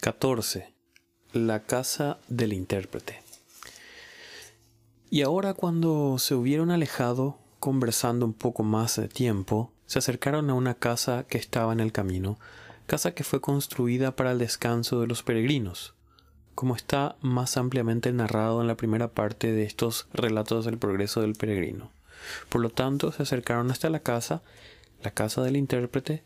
14. La casa del intérprete. Y ahora cuando se hubieron alejado, conversando un poco más de tiempo, se acercaron a una casa que estaba en el camino, casa que fue construida para el descanso de los peregrinos, como está más ampliamente narrado en la primera parte de estos relatos del progreso del peregrino. Por lo tanto, se acercaron hasta la casa, la casa del intérprete,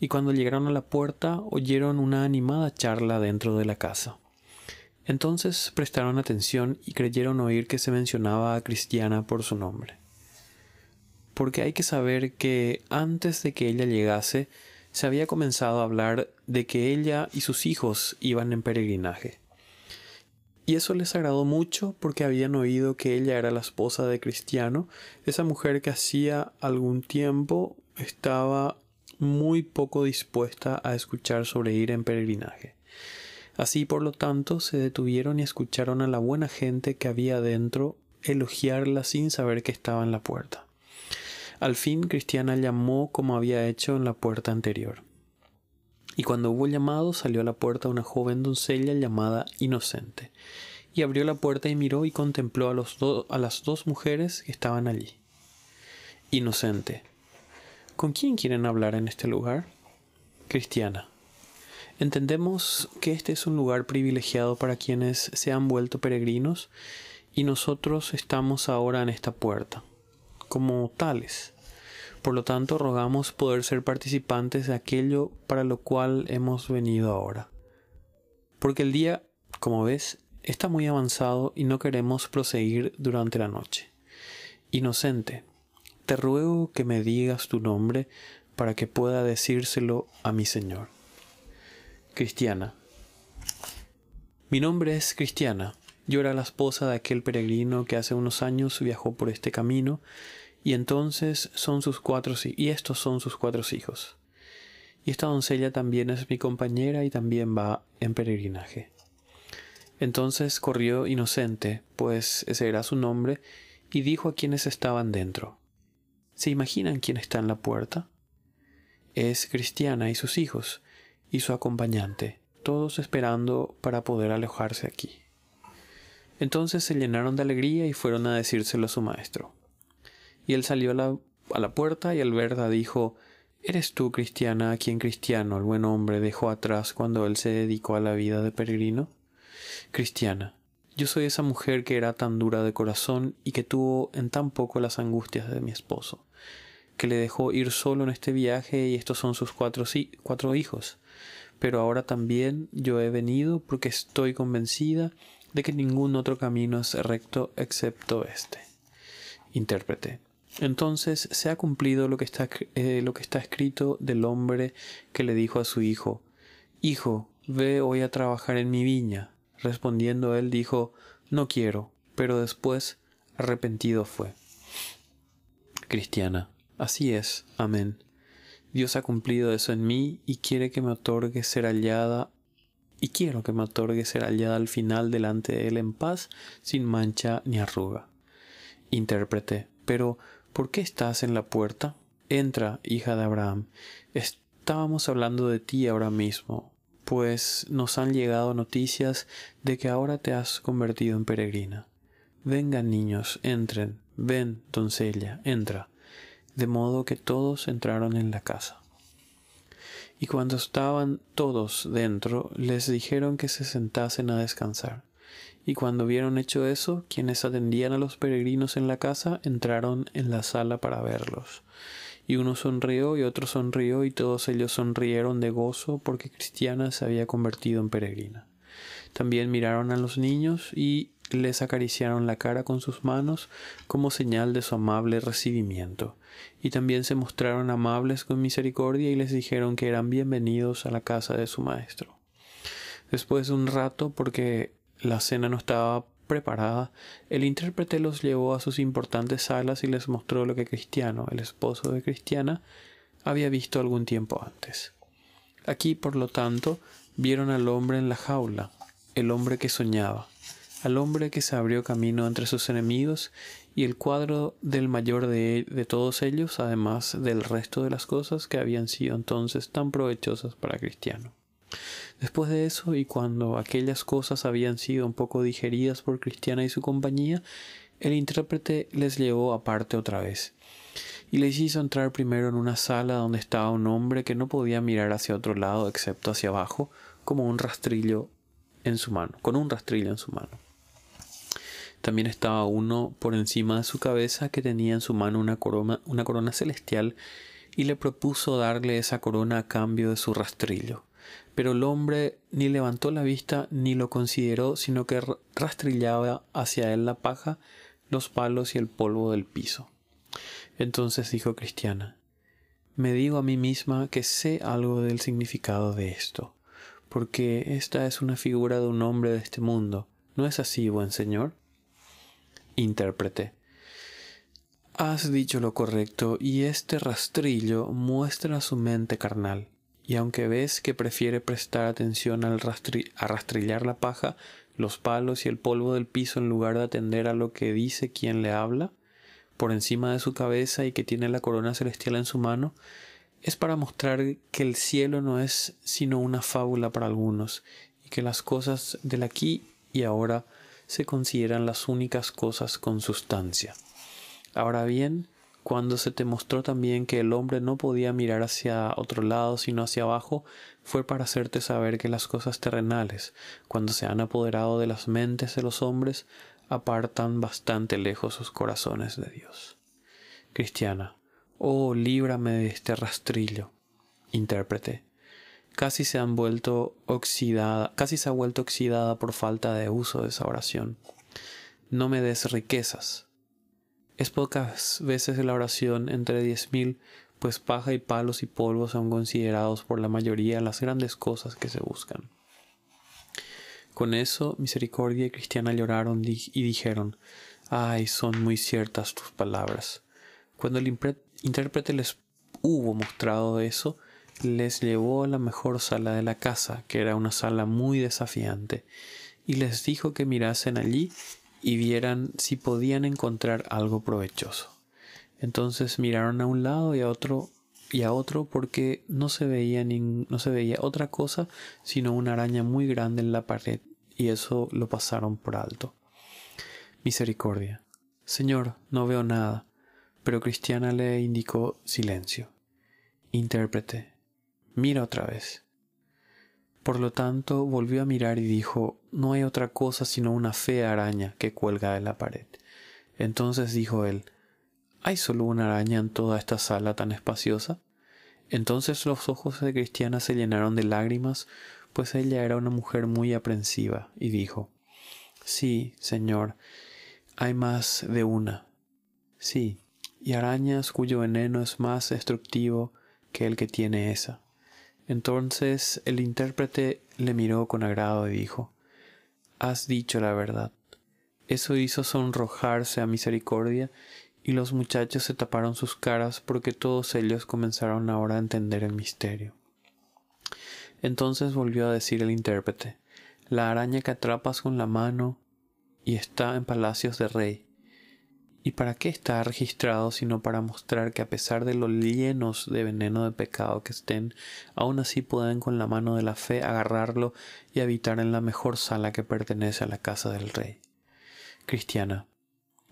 y cuando llegaron a la puerta oyeron una animada charla dentro de la casa. Entonces prestaron atención y creyeron oír que se mencionaba a Cristiana por su nombre. Porque hay que saber que antes de que ella llegase, se había comenzado a hablar de que ella y sus hijos iban en peregrinaje. Y eso les agradó mucho porque habían oído que ella era la esposa de Cristiano, esa mujer que hacía algún tiempo estaba muy poco dispuesta a escuchar sobre ir en peregrinaje. Así, por lo tanto, se detuvieron y escucharon a la buena gente que había dentro elogiarla sin saber que estaba en la puerta. Al fin, Cristiana llamó como había hecho en la puerta anterior. Y cuando hubo llamado, salió a la puerta una joven doncella llamada Inocente, y abrió la puerta y miró y contempló a, a las dos mujeres que estaban allí. Inocente. ¿Con quién quieren hablar en este lugar? Cristiana. Entendemos que este es un lugar privilegiado para quienes se han vuelto peregrinos y nosotros estamos ahora en esta puerta, como tales. Por lo tanto, rogamos poder ser participantes de aquello para lo cual hemos venido ahora. Porque el día, como ves, está muy avanzado y no queremos proseguir durante la noche. Inocente, te ruego que me digas tu nombre para que pueda decírselo a mi Señor. Cristiana. Mi nombre es Cristiana. Yo era la esposa de aquel peregrino que hace unos años viajó por este camino, y entonces son sus cuatro y estos son sus cuatro hijos. Y esta doncella también es mi compañera y también va en peregrinaje. Entonces corrió inocente, pues ese era su nombre, y dijo a quienes estaban dentro. ¿Se imaginan quién está en la puerta? Es Cristiana y sus hijos, y su acompañante, todos esperando para poder alojarse aquí. Entonces se llenaron de alegría y fueron a decírselo a su maestro. Y él salió a la, a la puerta y al verla dijo, ¿Eres tú, cristiana, a quien cristiano, el buen hombre, dejó atrás cuando él se dedicó a la vida de peregrino? Cristiana, yo soy esa mujer que era tan dura de corazón y que tuvo en tan poco las angustias de mi esposo, que le dejó ir solo en este viaje y estos son sus cuatro, hijos pero ahora también yo he venido porque estoy convencida de que ningún otro camino es recto excepto este. Intérprete. Entonces se ha cumplido lo que, está, eh, lo que está escrito del hombre que le dijo a su hijo, Hijo, ve hoy a trabajar en mi viña. Respondiendo él dijo, No quiero, pero después arrepentido fue. Cristiana. Así es. Amén. Dios ha cumplido eso en mí y quiere que me otorgue ser hallada y quiero que me otorgue ser hallada al final delante de Él en paz, sin mancha ni arruga. Intérprete, pero ¿por qué estás en la puerta? Entra, hija de Abraham. Estábamos hablando de ti ahora mismo, pues nos han llegado noticias de que ahora te has convertido en peregrina. Vengan niños, entren, ven, doncella, entra de modo que todos entraron en la casa. Y cuando estaban todos dentro, les dijeron que se sentasen a descansar. Y cuando vieron hecho eso, quienes atendían a los peregrinos en la casa entraron en la sala para verlos. Y uno sonrió y otro sonrió y todos ellos sonrieron de gozo porque Cristiana se había convertido en peregrina. También miraron a los niños y les acariciaron la cara con sus manos como señal de su amable recibimiento, y también se mostraron amables con misericordia y les dijeron que eran bienvenidos a la casa de su maestro. Después de un rato, porque la cena no estaba preparada, el intérprete los llevó a sus importantes salas y les mostró lo que Cristiano, el esposo de Cristiana, había visto algún tiempo antes. Aquí, por lo tanto, vieron al hombre en la jaula, el hombre que soñaba, al hombre que se abrió camino entre sus enemigos y el cuadro del mayor de, de, todos ellos, además del resto de las cosas que habían sido entonces tan provechosas para Cristiano. Después de eso, y cuando aquellas cosas habían sido un poco digeridas por Cristiana y su compañía, el intérprete les llevó aparte otra vez, y les hizo entrar primero en una sala donde estaba un hombre que no podía mirar hacia otro lado excepto hacia abajo, como un rastrillo en su mano, con un rastrillo en su mano. También estaba uno por encima de su cabeza que tenía en su mano una corona, una corona celestial y le propuso darle esa corona a cambio de su rastrillo. Pero el hombre ni levantó la vista ni lo consideró, sino que rastrillaba hacia él la paja, los palos y el polvo del piso. Entonces dijo Cristiana, me digo a mí misma que sé algo del significado de esto, porque esta es una figura de un hombre de este mundo. ¿No es así, buen señor? Intérprete. Has dicho lo correcto y este rastrillo muestra su mente carnal. Y aunque ves que prefiere prestar atención al a rastrillar la paja, los palos y el polvo del piso en lugar de atender a lo que dice quien le habla, por encima de su cabeza y que tiene la corona celestial en su mano, es para mostrar que el cielo no es sino una fábula para algunos y que las cosas del aquí y ahora se consideran las únicas cosas con sustancia. Ahora bien, cuando se te mostró también que el hombre no podía mirar hacia otro lado sino hacia abajo, fue para hacerte saber que las cosas terrenales, cuando se han apoderado de las mentes de los hombres, apartan bastante lejos sus corazones de Dios. Cristiana, oh, líbrame de este rastrillo. Intérprete, casi se han vuelto oxidada, casi se ha vuelto oxidada por falta de uso de esa oración. No me des riquezas, es pocas veces la oración entre diez mil, pues paja y palos y polvo son considerados por la mayoría las grandes cosas que se buscan. Con eso, Misericordia y Cristiana lloraron y dijeron, Ay, son muy ciertas tus palabras. Cuando el intérprete les hubo mostrado eso, les llevó a la mejor sala de la casa, que era una sala muy desafiante, y les dijo que mirasen allí y vieran si podían encontrar algo provechoso. Entonces miraron a un lado y a otro y a otro porque no se veía no se veía otra cosa sino una araña muy grande en la pared y eso lo pasaron por alto. Misericordia. Señor, no veo nada. Pero Cristiana le indicó silencio. Intérprete. Mira otra vez. Por lo tanto, volvió a mirar y dijo, No hay otra cosa sino una fea araña que cuelga de la pared. Entonces dijo él, ¿Hay solo una araña en toda esta sala tan espaciosa? Entonces los ojos de Cristiana se llenaron de lágrimas, pues ella era una mujer muy aprensiva, y dijo, Sí, Señor, hay más de una. Sí, y arañas cuyo veneno es más destructivo que el que tiene esa. Entonces el intérprete le miró con agrado y dijo, Has dicho la verdad. Eso hizo sonrojarse a misericordia y los muchachos se taparon sus caras porque todos ellos comenzaron ahora a entender el misterio. Entonces volvió a decir el intérprete, la araña que atrapas con la mano y está en palacios de rey, ¿Y para qué está registrado sino para mostrar que a pesar de los llenos de veneno de pecado que estén, aún así pueden con la mano de la fe agarrarlo y habitar en la mejor sala que pertenece a la casa del rey? Cristiana.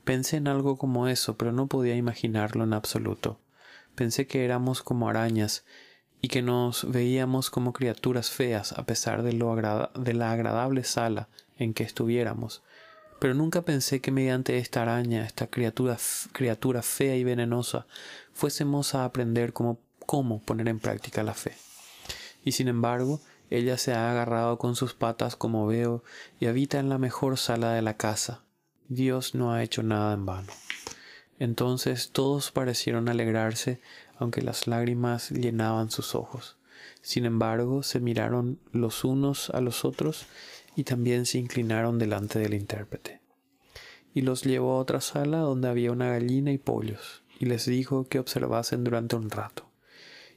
Pensé en algo como eso, pero no podía imaginarlo en absoluto. Pensé que éramos como arañas y que nos veíamos como criaturas feas a pesar de, lo de la agradable sala en que estuviéramos pero nunca pensé que mediante esta araña, esta criatura, criatura fea y venenosa, fuésemos a aprender cómo, cómo poner en práctica la fe. Y sin embargo, ella se ha agarrado con sus patas como veo y habita en la mejor sala de la casa. Dios no ha hecho nada en vano. Entonces todos parecieron alegrarse, aunque las lágrimas llenaban sus ojos. Sin embargo, se miraron los unos a los otros y también se inclinaron delante del intérprete. Y los llevó a otra sala donde había una gallina y pollos, y les dijo que observasen durante un rato.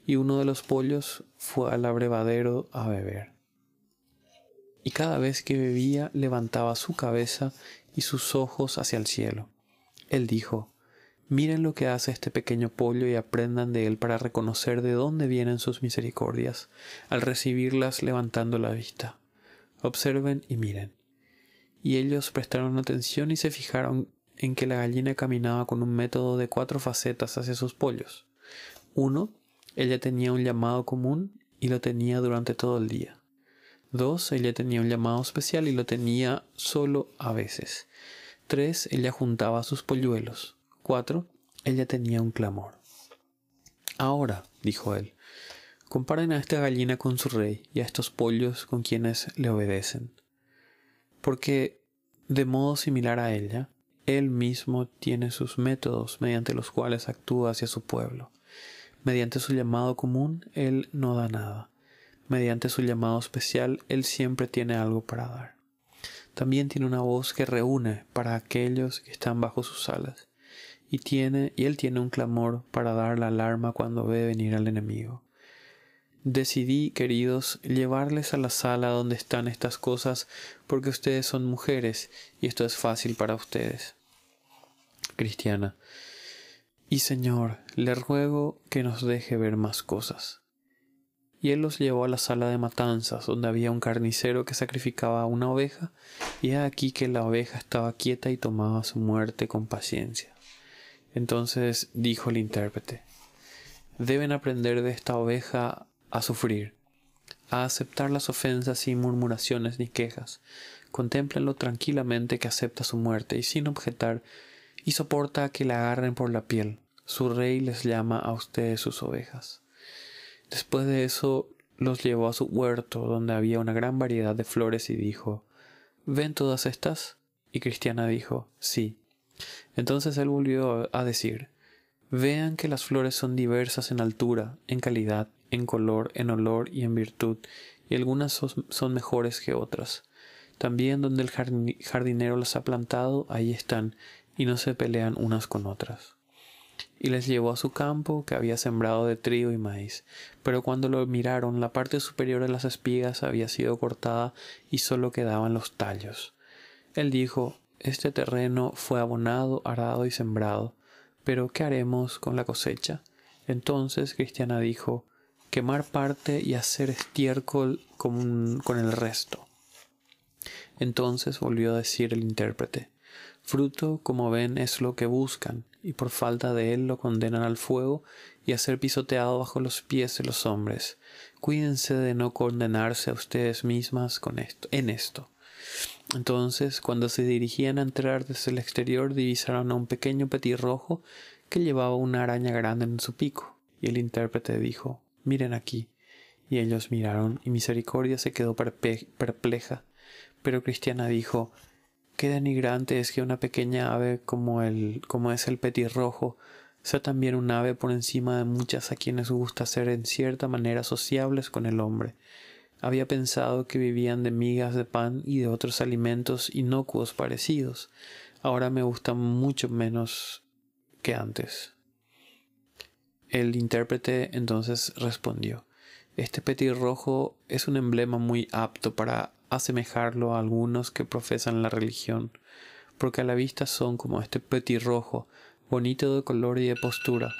Y uno de los pollos fue al abrevadero a beber. Y cada vez que bebía levantaba su cabeza y sus ojos hacia el cielo. Él dijo, Miren lo que hace este pequeño pollo y aprendan de él para reconocer de dónde vienen sus misericordias, al recibirlas levantando la vista. Observen y miren. Y ellos prestaron atención y se fijaron en que la gallina caminaba con un método de cuatro facetas hacia sus pollos. Uno, ella tenía un llamado común y lo tenía durante todo el día. Dos, ella tenía un llamado especial y lo tenía solo a veces. Tres, ella juntaba sus polluelos. 4. Ella tenía un clamor. Ahora, dijo él, comparen a esta gallina con su rey y a estos pollos con quienes le obedecen. Porque, de modo similar a ella, él mismo tiene sus métodos mediante los cuales actúa hacia su pueblo. Mediante su llamado común, él no da nada. Mediante su llamado especial, él siempre tiene algo para dar. También tiene una voz que reúne para aquellos que están bajo sus alas y tiene y él tiene un clamor para dar la alarma cuando ve venir al enemigo. Decidí, queridos, llevarles a la sala donde están estas cosas porque ustedes son mujeres y esto es fácil para ustedes. Cristiana. Y Señor, le ruego que nos deje ver más cosas. Y él los llevó a la sala de matanzas, donde había un carnicero que sacrificaba una oveja, y he aquí que la oveja estaba quieta y tomaba su muerte con paciencia. Entonces dijo el intérprete, deben aprender de esta oveja a sufrir, a aceptar las ofensas sin murmuraciones ni quejas. Contémplenlo tranquilamente que acepta su muerte y sin objetar, y soporta que la agarren por la piel. Su rey les llama a ustedes sus ovejas. Después de eso los llevó a su huerto, donde había una gran variedad de flores, y dijo ¿Ven todas estas? Y Cristiana dijo Sí. Entonces él volvió a decir, Vean que las flores son diversas en altura, en calidad, en color, en olor y en virtud, y algunas son mejores que otras. También donde el jardinero las ha plantado, ahí están, y no se pelean unas con otras. Y les llevó a su campo, que había sembrado de trigo y maíz. Pero cuando lo miraron, la parte superior de las espigas había sido cortada y solo quedaban los tallos. Él dijo, este terreno fue abonado, arado y sembrado, pero ¿qué haremos con la cosecha? Entonces Cristiana dijo, quemar parte y hacer estiércol con, con el resto. Entonces volvió a decir el intérprete, fruto, como ven, es lo que buscan, y por falta de él lo condenan al fuego y a ser pisoteado bajo los pies de los hombres. Cuídense de no condenarse a ustedes mismas con esto, en esto. Entonces, cuando se dirigían a entrar desde el exterior, divisaron a un pequeño petirrojo que llevaba una araña grande en su pico. Y el intérprete dijo, miren aquí. Y ellos miraron, y Misericordia se quedó perpleja. Pero Cristiana dijo, qué denigrante es que una pequeña ave como, el, como es el petirrojo sea también un ave por encima de muchas a quienes gusta ser en cierta manera sociables con el hombre. Había pensado que vivían de migas de pan y de otros alimentos inocuos parecidos. Ahora me gustan mucho menos que antes. El intérprete entonces respondió Este petirrojo es un emblema muy apto para asemejarlo a algunos que profesan la religión, porque a la vista son como este petirrojo, bonito de color y de postura,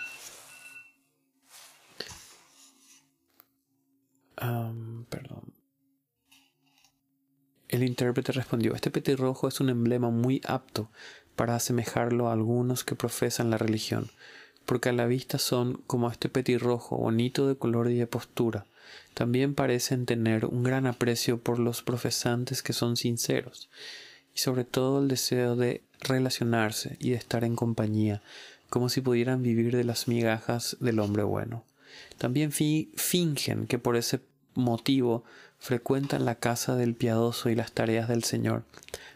perdón. El intérprete respondió, este petirrojo es un emblema muy apto para asemejarlo a algunos que profesan la religión, porque a la vista son como este petirrojo, bonito de color y de postura. También parecen tener un gran aprecio por los profesantes que son sinceros, y sobre todo el deseo de relacionarse y de estar en compañía, como si pudieran vivir de las migajas del hombre bueno. También fingen que por ese motivo frecuentan la casa del piadoso y las tareas del Señor,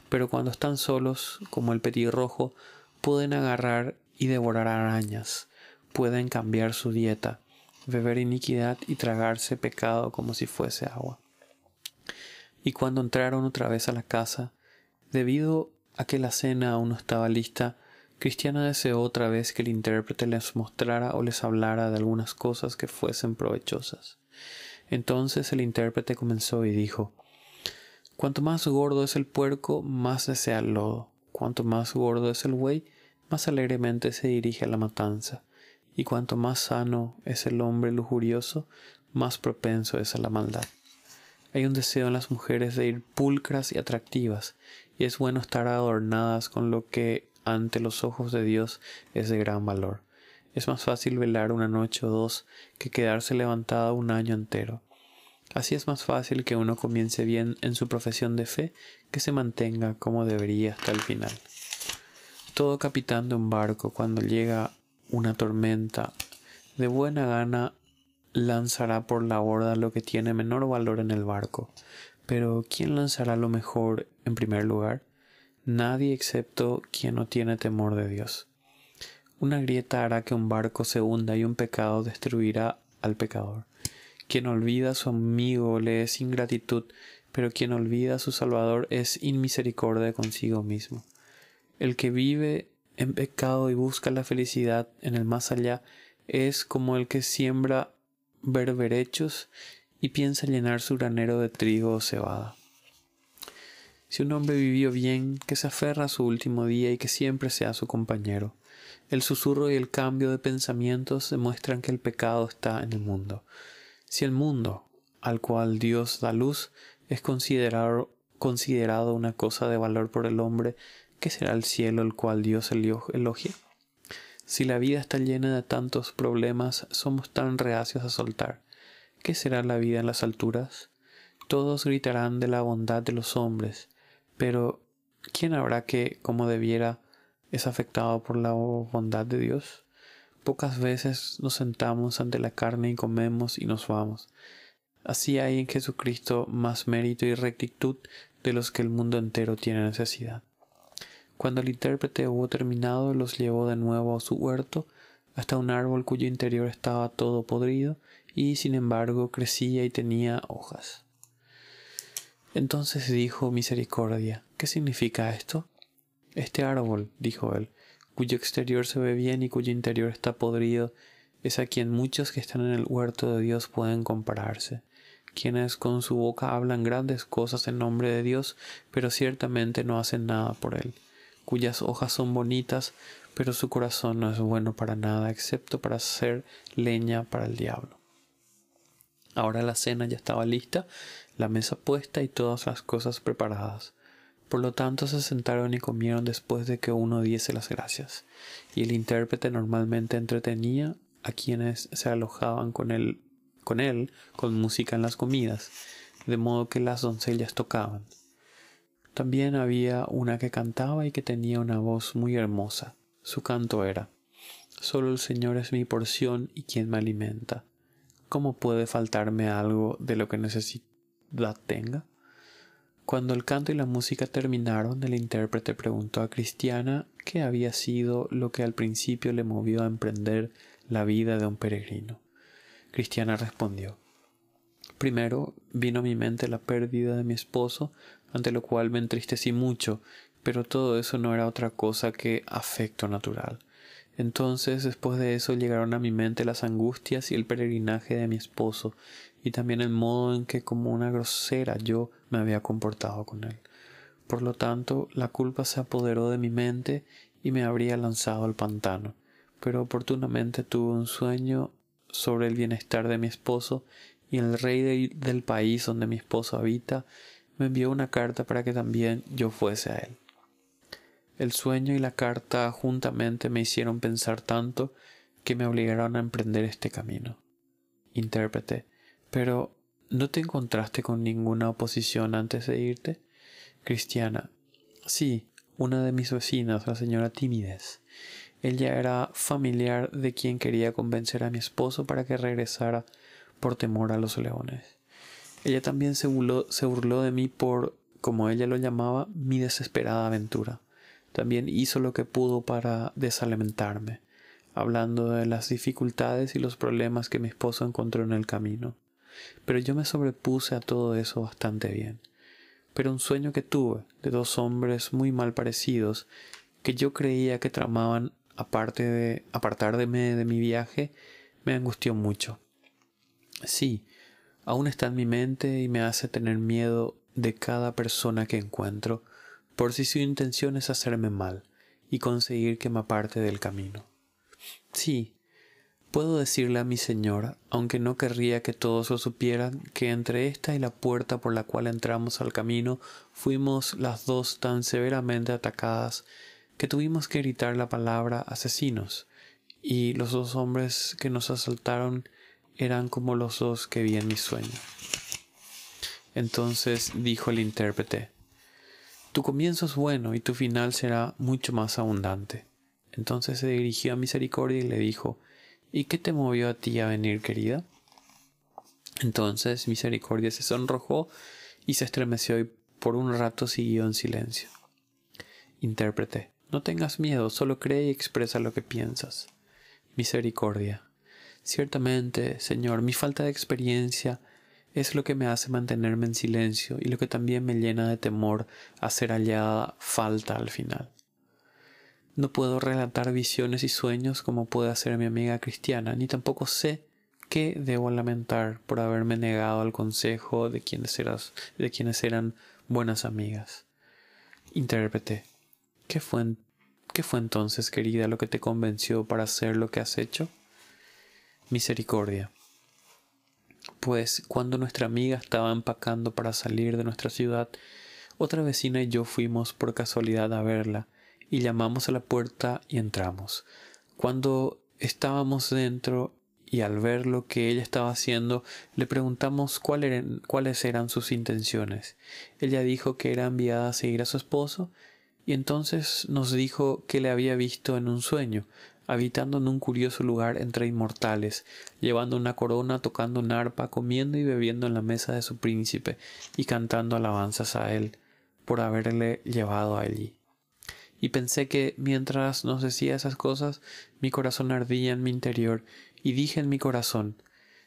pero cuando están solos, como el petirrojo, pueden agarrar y devorar arañas, pueden cambiar su dieta, beber iniquidad y tragarse pecado como si fuese agua. Y cuando entraron otra vez a la casa, debido a que la cena aún no estaba lista, Cristiana deseó otra vez que el intérprete les mostrara o les hablara de algunas cosas que fuesen provechosas. Entonces el intérprete comenzó y dijo, Cuanto más gordo es el puerco, más desea el lodo. Cuanto más gordo es el buey, más alegremente se dirige a la matanza, y cuanto más sano es el hombre lujurioso, más propenso es a la maldad. Hay un deseo en las mujeres de ir pulcras y atractivas, y es bueno estar adornadas con lo que ante los ojos de Dios es de gran valor. Es más fácil velar una noche o dos que quedarse levantada un año entero. Así es más fácil que uno comience bien en su profesión de fe que se mantenga como debería hasta el final. Todo capitán de un barco cuando llega una tormenta de buena gana lanzará por la borda lo que tiene menor valor en el barco. Pero ¿quién lanzará lo mejor en primer lugar? Nadie excepto quien no tiene temor de Dios. Una grieta hará que un barco se hunda y un pecado destruirá al pecador. Quien olvida a su amigo le es ingratitud, pero quien olvida a su Salvador es inmisericordia consigo mismo. El que vive en pecado y busca la felicidad en el más allá es como el que siembra berberechos y piensa llenar su granero de trigo o cebada. Si un hombre vivió bien, que se aferra a su último día y que siempre sea su compañero. El susurro y el cambio de pensamientos demuestran que el pecado está en el mundo. Si el mundo, al cual Dios da luz, es considerado, considerado una cosa de valor por el hombre, ¿qué será el cielo el cual Dios elogia? Si la vida está llena de tantos problemas, somos tan reacios a soltar. ¿Qué será la vida en las alturas? Todos gritarán de la bondad de los hombres, pero ¿quién habrá que, como debiera, es afectado por la bondad de Dios? Pocas veces nos sentamos ante la carne y comemos y nos vamos. Así hay en Jesucristo más mérito y rectitud de los que el mundo entero tiene necesidad. Cuando el intérprete hubo terminado, los llevó de nuevo a su huerto, hasta un árbol cuyo interior estaba todo podrido, y sin embargo crecía y tenía hojas. Entonces dijo Misericordia, ¿qué significa esto? Este árbol, dijo él, cuyo exterior se ve bien y cuyo interior está podrido, es a quien muchos que están en el huerto de Dios pueden compararse, quienes con su boca hablan grandes cosas en nombre de Dios, pero ciertamente no hacen nada por él cuyas hojas son bonitas, pero su corazón no es bueno para nada, excepto para hacer leña para el diablo. Ahora la cena ya estaba lista, la mesa puesta y todas las cosas preparadas. Por lo tanto se sentaron y comieron después de que uno diese las gracias, y el intérprete normalmente entretenía a quienes se alojaban con él, con él, con música en las comidas, de modo que las doncellas tocaban. También había una que cantaba y que tenía una voz muy hermosa. Su canto era Solo el Señor es mi porción y quien me alimenta. ¿Cómo puede faltarme algo de lo que necesidad tenga? Cuando el canto y la música terminaron, el intérprete preguntó a Cristiana qué había sido lo que al principio le movió a emprender la vida de un peregrino. Cristiana respondió Primero vino a mi mente la pérdida de mi esposo ante lo cual me entristecí mucho, pero todo eso no era otra cosa que afecto natural. Entonces, después de eso, llegaron a mi mente las angustias y el peregrinaje de mi esposo, y también el modo en que como una grosera yo me había comportado con él. Por lo tanto, la culpa se apoderó de mi mente y me habría lanzado al pantano. Pero oportunamente tuve un sueño sobre el bienestar de mi esposo y el rey del país donde mi esposo habita me envió una carta para que también yo fuese a él. El sueño y la carta juntamente me hicieron pensar tanto que me obligaron a emprender este camino. Intérprete, pero ¿no te encontraste con ninguna oposición antes de irte? Cristiana, sí, una de mis vecinas, la señora Tímides. Ella era familiar de quien quería convencer a mi esposo para que regresara por temor a los leones. Ella también se burló, de mí por, como ella lo llamaba, mi desesperada aventura. También hizo lo que pudo para desalimentarme, hablando de las dificultades y los problemas que mi esposo encontró en el camino. Pero yo me sobrepuse a todo eso bastante bien. Pero un sueño que tuve de dos hombres muy mal parecidos, que yo creía que tramaban aparte de apartarme de mi viaje, me angustió mucho. Sí, aún está en mi mente y me hace tener miedo de cada persona que encuentro, por si su intención es hacerme mal, y conseguir que me aparte del camino. Sí, puedo decirle a mi señor, aunque no querría que todos lo supieran, que entre esta y la puerta por la cual entramos al camino fuimos las dos tan severamente atacadas que tuvimos que gritar la palabra asesinos, y los dos hombres que nos asaltaron eran como los dos que vi en mi sueño. Entonces dijo el intérprete, Tu comienzo es bueno y tu final será mucho más abundante. Entonces se dirigió a Misericordia y le dijo, ¿Y qué te movió a ti a venir, querida? Entonces Misericordia se sonrojó y se estremeció y por un rato siguió en silencio. Intérprete, no tengas miedo, solo cree y expresa lo que piensas. Misericordia. Ciertamente, Señor, mi falta de experiencia es lo que me hace mantenerme en silencio y lo que también me llena de temor a ser hallada falta al final. No puedo relatar visiones y sueños como puede hacer mi amiga cristiana, ni tampoco sé qué debo lamentar por haberme negado al consejo de quienes, de quienes eran buenas amigas. Intérprete, ¿qué fue, ¿qué fue entonces, querida, lo que te convenció para hacer lo que has hecho? Misericordia. Pues cuando nuestra amiga estaba empacando para salir de nuestra ciudad, otra vecina y yo fuimos por casualidad a verla y llamamos a la puerta y entramos. Cuando estábamos dentro y al ver lo que ella estaba haciendo, le preguntamos cuáles eran sus intenciones. Ella dijo que era enviada a seguir a su esposo y entonces nos dijo que le había visto en un sueño, habitando en un curioso lugar entre inmortales, llevando una corona, tocando un arpa, comiendo y bebiendo en la mesa de su príncipe y cantando alabanzas a él por haberle llevado allí. Y pensé que mientras nos decía esas cosas, mi corazón ardía en mi interior, y dije en mi corazón,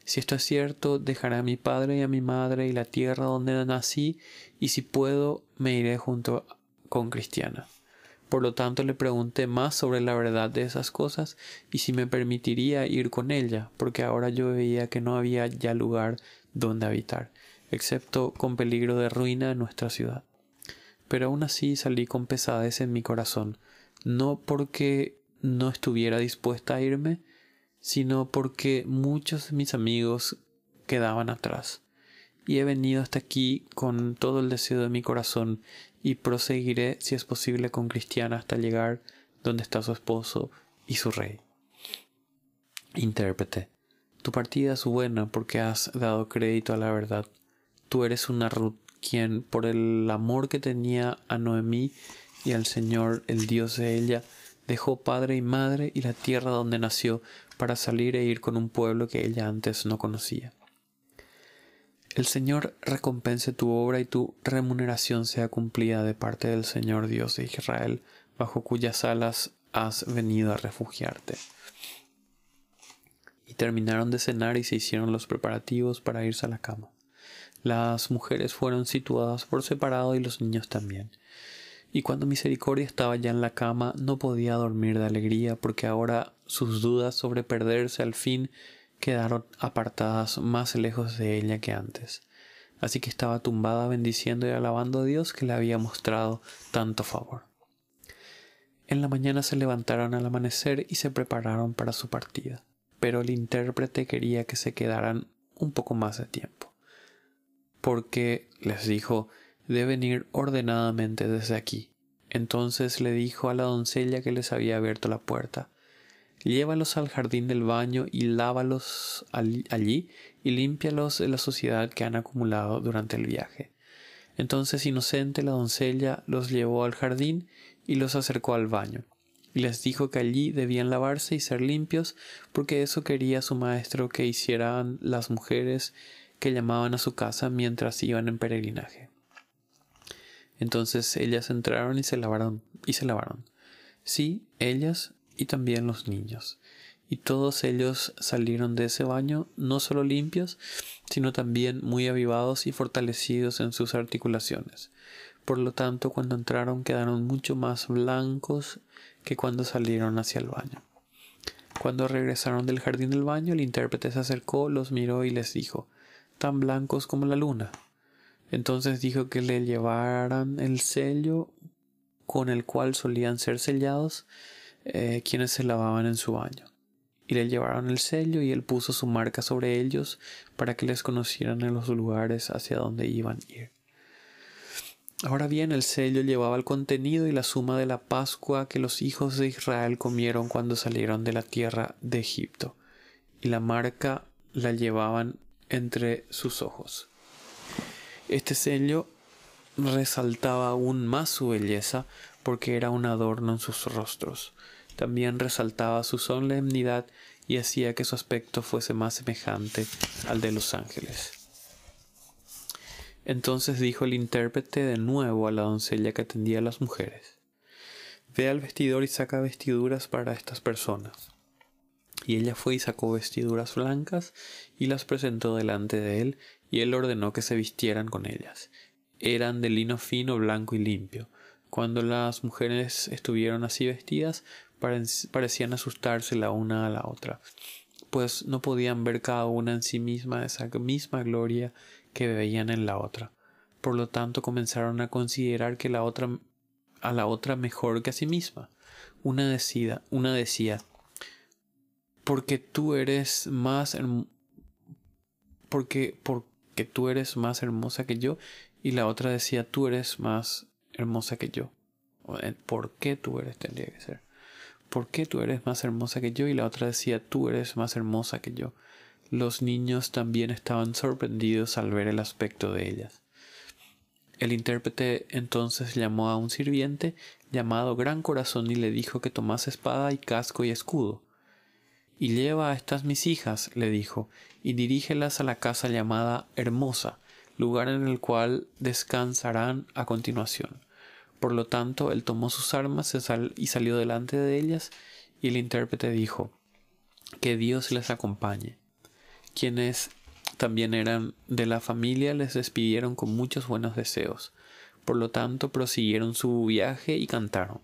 si esto es cierto, dejaré a mi padre y a mi madre y la tierra donde nací, y si puedo, me iré junto con Cristiana. Por lo tanto le pregunté más sobre la verdad de esas cosas y si me permitiría ir con ella, porque ahora yo veía que no había ya lugar donde habitar, excepto con peligro de ruina en nuestra ciudad. Pero aún así salí con pesadez en mi corazón, no porque no estuviera dispuesta a irme, sino porque muchos de mis amigos quedaban atrás. Y he venido hasta aquí con todo el deseo de mi corazón y proseguiré, si es posible, con Cristiana hasta llegar donde está su esposo y su rey. Intérprete. Tu partida es buena porque has dado crédito a la verdad. Tú eres una Ruth quien, por el amor que tenía a Noemí y al Señor, el Dios de ella, dejó padre y madre y la tierra donde nació para salir e ir con un pueblo que ella antes no conocía. El Señor recompense tu obra y tu remuneración sea cumplida de parte del Señor Dios de Israel, bajo cuyas alas has venido a refugiarte. Y terminaron de cenar y se hicieron los preparativos para irse a la cama. Las mujeres fueron situadas por separado y los niños también. Y cuando Misericordia estaba ya en la cama, no podía dormir de alegría porque ahora sus dudas sobre perderse al fin quedaron apartadas más lejos de ella que antes. Así que estaba tumbada bendiciendo y alabando a Dios que le había mostrado tanto favor. En la mañana se levantaron al amanecer y se prepararon para su partida, pero el intérprete quería que se quedaran un poco más de tiempo, porque, les dijo, deben ir ordenadamente desde aquí. Entonces le dijo a la doncella que les había abierto la puerta, Llévalos al jardín del baño y lávalos allí y límpialos de la suciedad que han acumulado durante el viaje. Entonces inocente la doncella los llevó al jardín y los acercó al baño, y les dijo que allí debían lavarse y ser limpios, porque eso quería su maestro que hicieran las mujeres que llamaban a su casa mientras iban en peregrinaje. Entonces ellas entraron y se lavaron, y se lavaron. Sí, ellas y también los niños. Y todos ellos salieron de ese baño no solo limpios, sino también muy avivados y fortalecidos en sus articulaciones. Por lo tanto, cuando entraron quedaron mucho más blancos que cuando salieron hacia el baño. Cuando regresaron del jardín del baño, el intérprete se acercó, los miró y les dijo, tan blancos como la luna. Entonces dijo que le llevaran el sello con el cual solían ser sellados eh, quienes se lavaban en su baño. Y le llevaron el sello y él puso su marca sobre ellos para que les conocieran en los lugares hacia donde iban a ir. Ahora bien, el sello llevaba el contenido y la suma de la Pascua que los hijos de Israel comieron cuando salieron de la tierra de Egipto, y la marca la llevaban entre sus ojos. Este sello resaltaba aún más su belleza porque era un adorno en sus rostros. También resaltaba su solemnidad y hacía que su aspecto fuese más semejante al de los ángeles. Entonces dijo el intérprete de nuevo a la doncella que atendía a las mujeres, Ve al vestidor y saca vestiduras para estas personas. Y ella fue y sacó vestiduras blancas y las presentó delante de él, y él ordenó que se vistieran con ellas. Eran de lino fino, blanco y limpio. Cuando las mujeres estuvieron así vestidas, parecían asustarse la una a la otra, pues no podían ver cada una en sí misma esa misma gloria que veían en la otra. Por lo tanto comenzaron a considerar que la otra a la otra mejor que a sí misma. Una decía, una decía, porque tú eres más porque porque tú eres más hermosa que yo y la otra decía tú eres más hermosa que yo. Eh, ¿Por qué tú eres tendría que ser? ¿Por qué tú eres más hermosa que yo? Y la otra decía tú eres más hermosa que yo. Los niños también estaban sorprendidos al ver el aspecto de ellas. El intérprete entonces llamó a un sirviente llamado Gran Corazón y le dijo que tomase espada y casco y escudo. Y lleva a estas mis hijas, le dijo, y dirígelas a la casa llamada Hermosa, lugar en el cual descansarán a continuación. Por lo tanto, él tomó sus armas y salió delante de ellas, y el intérprete dijo, Que Dios les acompañe quienes también eran de la familia les despidieron con muchos buenos deseos. Por lo tanto, prosiguieron su viaje y cantaron.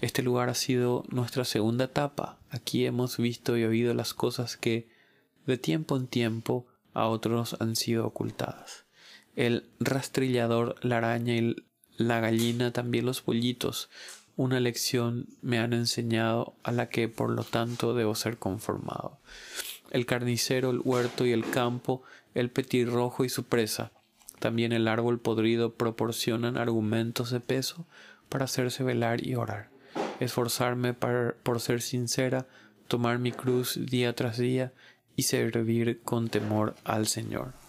Este lugar ha sido nuestra segunda etapa. Aquí hemos visto y oído las cosas que, de tiempo en tiempo, a otros han sido ocultadas. El rastrillador, la araña y la gallina, también los pollitos, una lección me han enseñado a la que por lo tanto debo ser conformado el carnicero, el huerto y el campo, el petirrojo y su presa. También el árbol podrido proporcionan argumentos de peso para hacerse velar y orar. Esforzarme por ser sincera, tomar mi cruz día tras día y servir con temor al Señor.